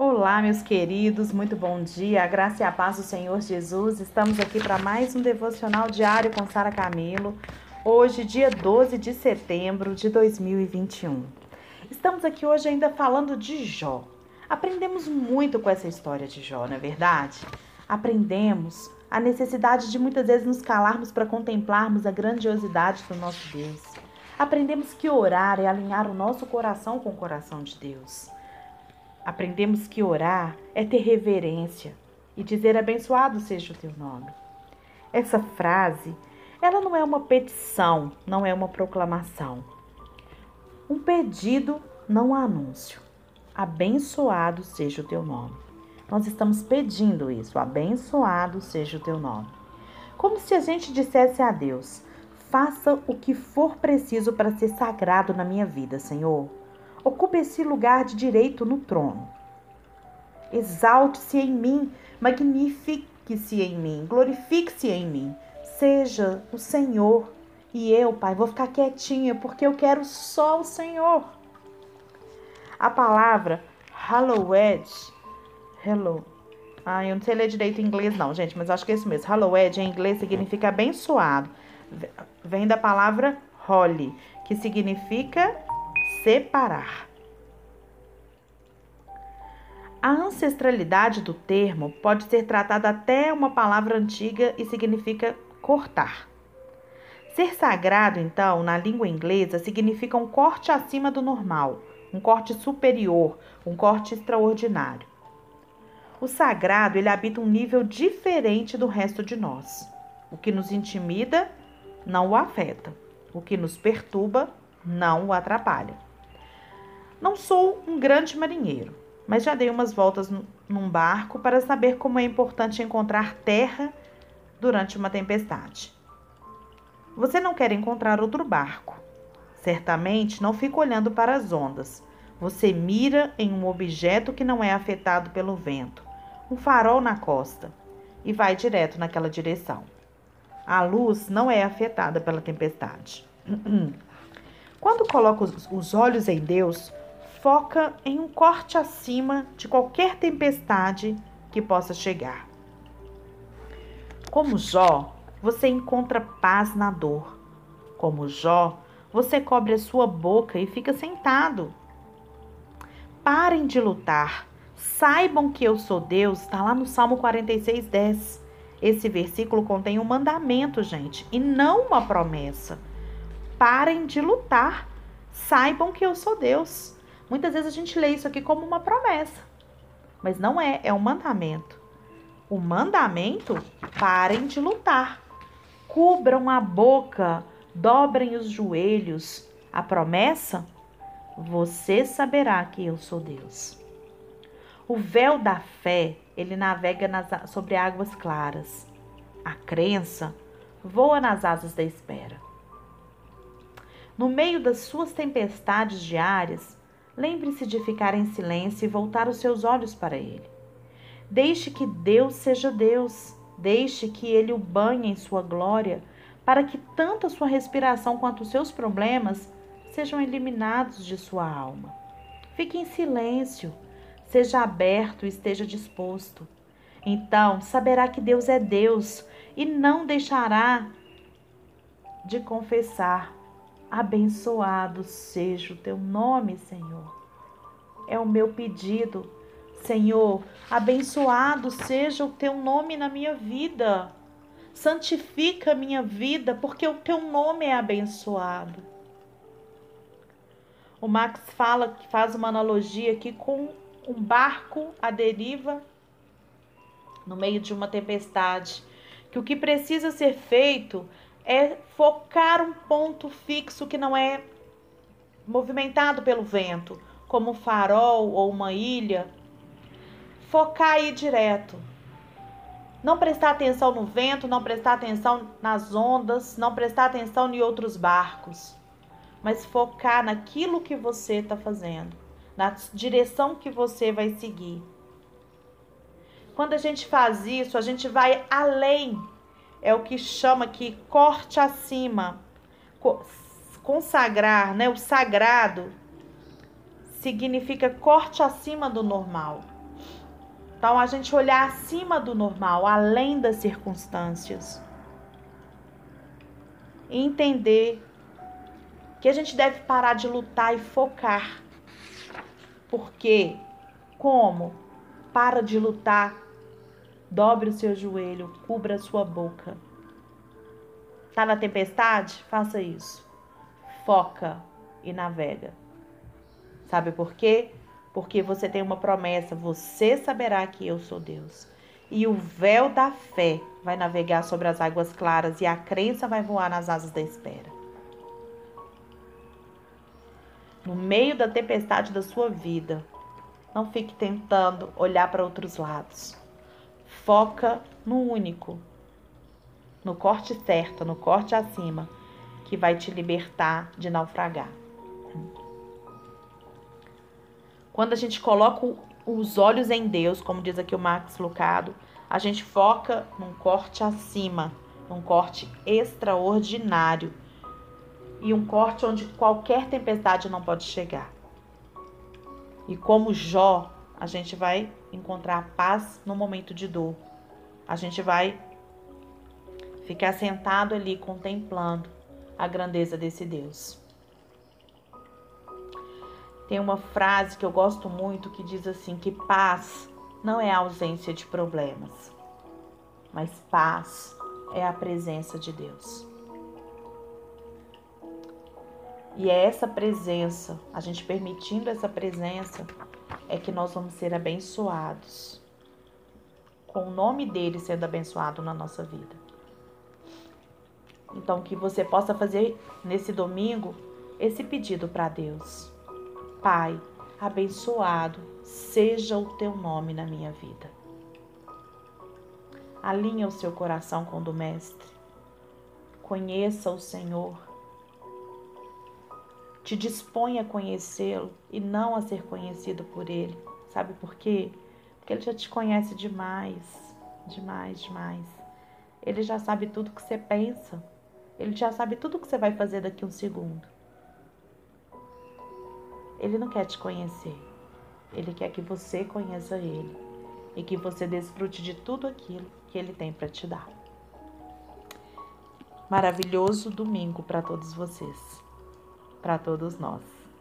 Olá, meus queridos, muito bom dia. Graça e a paz do Senhor Jesus. Estamos aqui para mais um devocional diário com Sara Camilo. Hoje, dia 12 de setembro de 2021. Estamos aqui hoje ainda falando de Jó. Aprendemos muito com essa história de Jó, não é verdade? Aprendemos a necessidade de muitas vezes nos calarmos para contemplarmos a grandiosidade do nosso Deus. Aprendemos que orar é alinhar o nosso coração com o coração de Deus. Aprendemos que orar é ter reverência e dizer abençoado seja o teu nome. Essa frase, ela não é uma petição, não é uma proclamação. Um pedido, não um anúncio. Abençoado seja o teu nome. Nós estamos pedindo isso, abençoado seja o teu nome. Como se a gente dissesse a Deus: faça o que for preciso para ser sagrado na minha vida, Senhor. Ocupe esse lugar de direito no trono. Exalte-se em mim, magnifique-se em mim, glorifique-se em mim. Seja o Senhor. E eu, Pai, vou ficar quietinha porque eu quero só o Senhor. A palavra hallowed, hello. Ah, eu não sei ler direito em inglês não, gente, mas acho que é isso mesmo. Hallowed em inglês significa abençoado. Vem da palavra holy, que significa separar. A ancestralidade do termo pode ser tratada até uma palavra antiga e significa cortar. Ser sagrado, então, na língua inglesa, significa um corte acima do normal, um corte superior, um corte extraordinário. O sagrado, ele habita um nível diferente do resto de nós. O que nos intimida não o afeta. O que nos perturba não o atrapalha. Não sou um grande marinheiro, mas já dei umas voltas num barco para saber como é importante encontrar terra durante uma tempestade. Você não quer encontrar outro barco. Certamente não fica olhando para as ondas. Você mira em um objeto que não é afetado pelo vento, um farol na costa, e vai direto naquela direção. A luz não é afetada pela tempestade. Quando coloca os olhos em Deus, foca em um corte acima de qualquer tempestade que possa chegar. Como Jó, você encontra paz na dor. Como Jó, você cobre a sua boca e fica sentado. Parem de lutar. Saibam que eu sou Deus. Está lá no Salmo 46, 10. Esse versículo contém um mandamento, gente, e não uma promessa. Parem de lutar. Saibam que eu sou Deus. Muitas vezes a gente lê isso aqui como uma promessa, mas não é, é um mandamento. O mandamento, parem de lutar. Cubram a boca, dobrem os joelhos. A promessa, você saberá que eu sou Deus. O véu da fé, ele navega nas, sobre águas claras. A crença voa nas asas da espera. No meio das suas tempestades diárias, lembre-se de ficar em silêncio e voltar os seus olhos para Ele. Deixe que Deus seja Deus, deixe que Ele o banhe em sua glória, para que tanto a sua respiração quanto os seus problemas sejam eliminados de sua alma. Fique em silêncio, seja aberto e esteja disposto. Então saberá que Deus é Deus e não deixará de confessar Abençoado seja o teu nome, Senhor. É o meu pedido. Senhor, abençoado seja o teu nome na minha vida. Santifica a minha vida, porque o teu nome é abençoado. O Max fala que faz uma analogia aqui com um barco à deriva no meio de uma tempestade, que o que precisa ser feito é focar um ponto fixo que não é movimentado pelo vento, como um farol ou uma ilha. Focar aí direto. Não prestar atenção no vento, não prestar atenção nas ondas, não prestar atenção em outros barcos, mas focar naquilo que você está fazendo, na direção que você vai seguir. Quando a gente faz isso, a gente vai além é o que chama aqui corte acima. Consagrar, né? O sagrado significa corte acima do normal. Então a gente olhar acima do normal, além das circunstâncias. E entender que a gente deve parar de lutar e focar. Porque como? Para de lutar. Dobre o seu joelho, cubra a sua boca. Tá na tempestade? Faça isso. Foca e navega. Sabe por quê? Porque você tem uma promessa, você saberá que eu sou Deus. E o véu da fé vai navegar sobre as águas claras e a crença vai voar nas asas da espera. No meio da tempestade da sua vida, não fique tentando olhar para outros lados. Foca no único, no corte certo, no corte acima, que vai te libertar de naufragar. Quando a gente coloca os olhos em Deus, como diz aqui o Max Lucado, a gente foca num corte acima, num corte extraordinário e um corte onde qualquer tempestade não pode chegar. E como Jó, a gente vai encontrar paz no momento de dor. A gente vai ficar sentado ali contemplando a grandeza desse Deus. Tem uma frase que eu gosto muito que diz assim: que paz não é a ausência de problemas, mas paz é a presença de Deus. E é essa presença, a gente permitindo essa presença, é que nós vamos ser abençoados. Com o nome dele sendo abençoado na nossa vida. Então, que você possa fazer nesse domingo esse pedido para Deus. Pai, abençoado seja o teu nome na minha vida. Alinha o seu coração com o do Mestre. Conheça o Senhor. Te dispõe a conhecê-lo e não a ser conhecido por ele. Sabe por quê? Porque ele já te conhece demais, demais, demais. Ele já sabe tudo que você pensa. Ele já sabe tudo que você vai fazer daqui a um segundo. Ele não quer te conhecer. Ele quer que você conheça ele e que você desfrute de tudo aquilo que ele tem para te dar. Maravilhoso domingo para todos vocês, para todos nós.